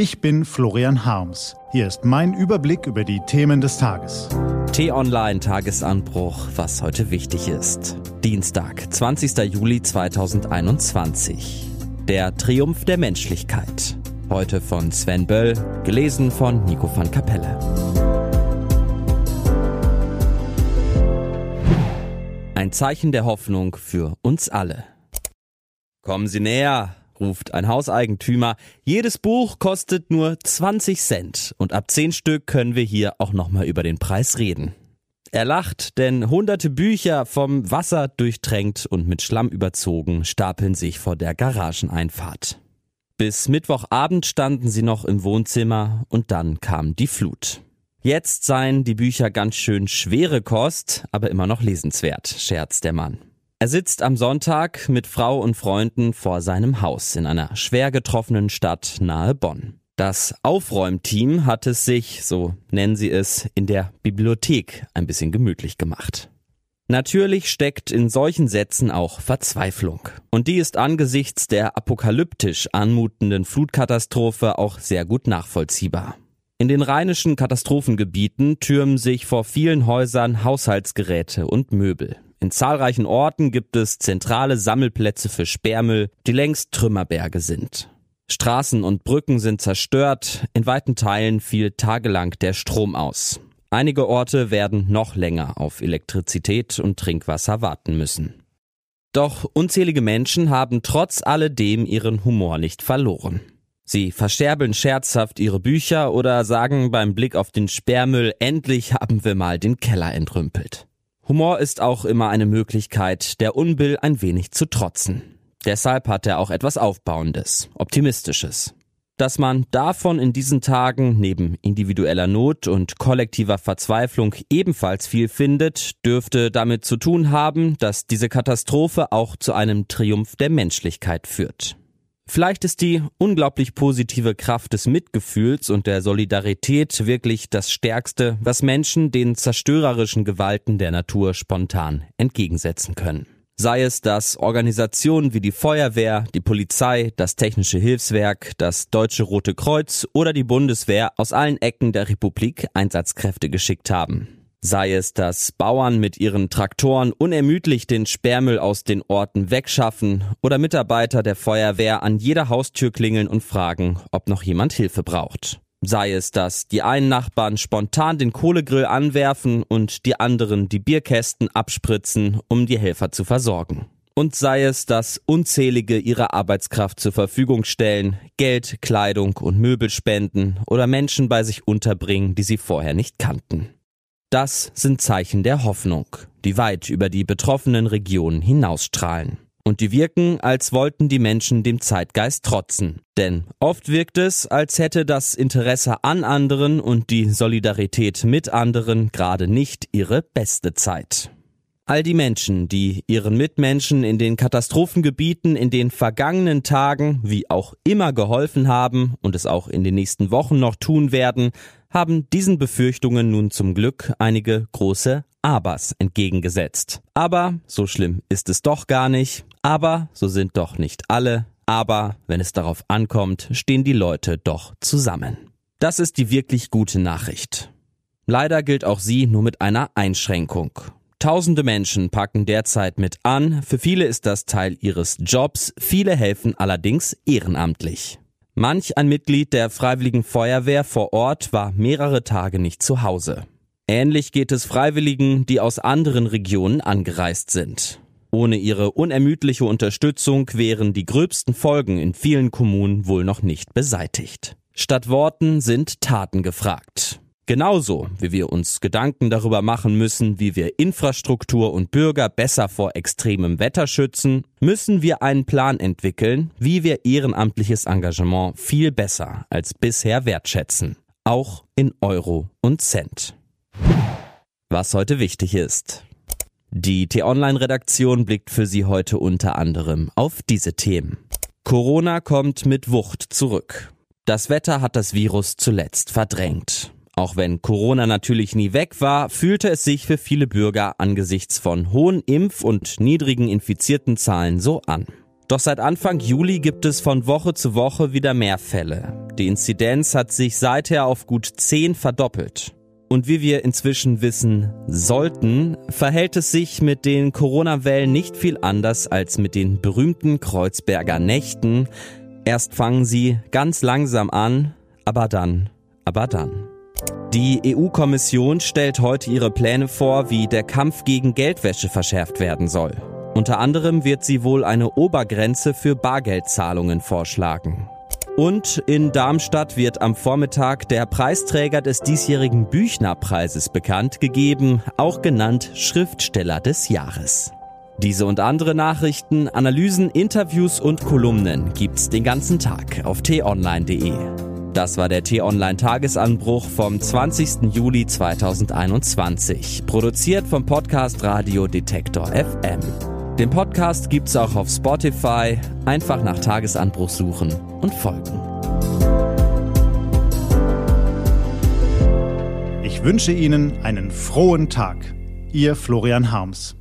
Ich bin Florian Harms. Hier ist mein Überblick über die Themen des Tages. T-Online Tagesanbruch, was heute wichtig ist. Dienstag, 20. Juli 2021. Der Triumph der Menschlichkeit. Heute von Sven Böll, gelesen von Nico van Kapelle. Ein Zeichen der Hoffnung für uns alle. Kommen Sie näher, ruft ein Hauseigentümer. Jedes Buch kostet nur 20 Cent und ab 10 Stück können wir hier auch nochmal über den Preis reden. Er lacht, denn hunderte Bücher vom Wasser durchtränkt und mit Schlamm überzogen stapeln sich vor der Garageneinfahrt. Bis Mittwochabend standen sie noch im Wohnzimmer und dann kam die Flut. Jetzt seien die Bücher ganz schön schwere Kost, aber immer noch lesenswert, scherzt der Mann. Er sitzt am Sonntag mit Frau und Freunden vor seinem Haus in einer schwer getroffenen Stadt nahe Bonn. Das Aufräumteam hat es sich, so nennen sie es, in der Bibliothek ein bisschen gemütlich gemacht. Natürlich steckt in solchen Sätzen auch Verzweiflung. Und die ist angesichts der apokalyptisch anmutenden Flutkatastrophe auch sehr gut nachvollziehbar. In den rheinischen Katastrophengebieten türmen sich vor vielen Häusern Haushaltsgeräte und Möbel. In zahlreichen Orten gibt es zentrale Sammelplätze für Sperrmüll, die längst Trümmerberge sind. Straßen und Brücken sind zerstört, in weiten Teilen fiel tagelang der Strom aus. Einige Orte werden noch länger auf Elektrizität und Trinkwasser warten müssen. Doch unzählige Menschen haben trotz alledem ihren Humor nicht verloren. Sie versterbeln scherzhaft ihre Bücher oder sagen beim Blick auf den Sperrmüll, endlich haben wir mal den Keller entrümpelt. Humor ist auch immer eine Möglichkeit, der Unbill ein wenig zu trotzen. Deshalb hat er auch etwas Aufbauendes, Optimistisches. Dass man davon in diesen Tagen neben individueller Not und kollektiver Verzweiflung ebenfalls viel findet, dürfte damit zu tun haben, dass diese Katastrophe auch zu einem Triumph der Menschlichkeit führt. Vielleicht ist die unglaublich positive Kraft des Mitgefühls und der Solidarität wirklich das Stärkste, was Menschen den zerstörerischen Gewalten der Natur spontan entgegensetzen können. Sei es, dass Organisationen wie die Feuerwehr, die Polizei, das Technische Hilfswerk, das Deutsche Rote Kreuz oder die Bundeswehr aus allen Ecken der Republik Einsatzkräfte geschickt haben. Sei es, dass Bauern mit ihren Traktoren unermüdlich den Sperrmüll aus den Orten wegschaffen oder Mitarbeiter der Feuerwehr an jeder Haustür klingeln und fragen, ob noch jemand Hilfe braucht. Sei es, dass die einen Nachbarn spontan den Kohlegrill anwerfen und die anderen die Bierkästen abspritzen, um die Helfer zu versorgen. Und sei es, dass unzählige ihre Arbeitskraft zur Verfügung stellen, Geld, Kleidung und Möbel spenden oder Menschen bei sich unterbringen, die sie vorher nicht kannten. Das sind Zeichen der Hoffnung, die weit über die betroffenen Regionen hinausstrahlen. Und die wirken, als wollten die Menschen dem Zeitgeist trotzen. Denn oft wirkt es, als hätte das Interesse an anderen und die Solidarität mit anderen gerade nicht ihre beste Zeit. All die Menschen, die ihren Mitmenschen in den Katastrophengebieten in den vergangenen Tagen wie auch immer geholfen haben und es auch in den nächsten Wochen noch tun werden, haben diesen Befürchtungen nun zum Glück einige große Abers entgegengesetzt. Aber so schlimm ist es doch gar nicht. Aber so sind doch nicht alle. Aber wenn es darauf ankommt, stehen die Leute doch zusammen. Das ist die wirklich gute Nachricht. Leider gilt auch sie nur mit einer Einschränkung. Tausende Menschen packen derzeit mit an, für viele ist das Teil ihres Jobs, viele helfen allerdings ehrenamtlich. Manch ein Mitglied der Freiwilligen Feuerwehr vor Ort war mehrere Tage nicht zu Hause. Ähnlich geht es Freiwilligen, die aus anderen Regionen angereist sind. Ohne ihre unermüdliche Unterstützung wären die gröbsten Folgen in vielen Kommunen wohl noch nicht beseitigt. Statt Worten sind Taten gefragt. Genauso wie wir uns Gedanken darüber machen müssen, wie wir Infrastruktur und Bürger besser vor extremem Wetter schützen, müssen wir einen Plan entwickeln, wie wir ehrenamtliches Engagement viel besser als bisher wertschätzen. Auch in Euro und Cent. Was heute wichtig ist. Die T-Online-Redaktion blickt für Sie heute unter anderem auf diese Themen. Corona kommt mit Wucht zurück. Das Wetter hat das Virus zuletzt verdrängt. Auch wenn Corona natürlich nie weg war, fühlte es sich für viele Bürger angesichts von hohen Impf- und niedrigen infizierten Zahlen so an. Doch seit Anfang Juli gibt es von Woche zu Woche wieder mehr Fälle. Die Inzidenz hat sich seither auf gut 10 verdoppelt. Und wie wir inzwischen wissen sollten, verhält es sich mit den Corona-Wellen nicht viel anders als mit den berühmten Kreuzberger Nächten. Erst fangen sie ganz langsam an, aber dann, aber dann. Die EU-Kommission stellt heute ihre Pläne vor, wie der Kampf gegen Geldwäsche verschärft werden soll. Unter anderem wird sie wohl eine Obergrenze für Bargeldzahlungen vorschlagen. Und in Darmstadt wird am Vormittag der Preisträger des diesjährigen Büchnerpreises bekannt gegeben, auch genannt Schriftsteller des Jahres. Diese und andere Nachrichten, Analysen, Interviews und Kolumnen gibt's den ganzen Tag auf t-online.de. Das war der T-Online Tagesanbruch vom 20. Juli 2021, produziert vom Podcast Radio Detektor FM. Den Podcast gibt's auch auf Spotify. Einfach nach Tagesanbruch suchen und folgen. Ich wünsche Ihnen einen frohen Tag. Ihr Florian Harms.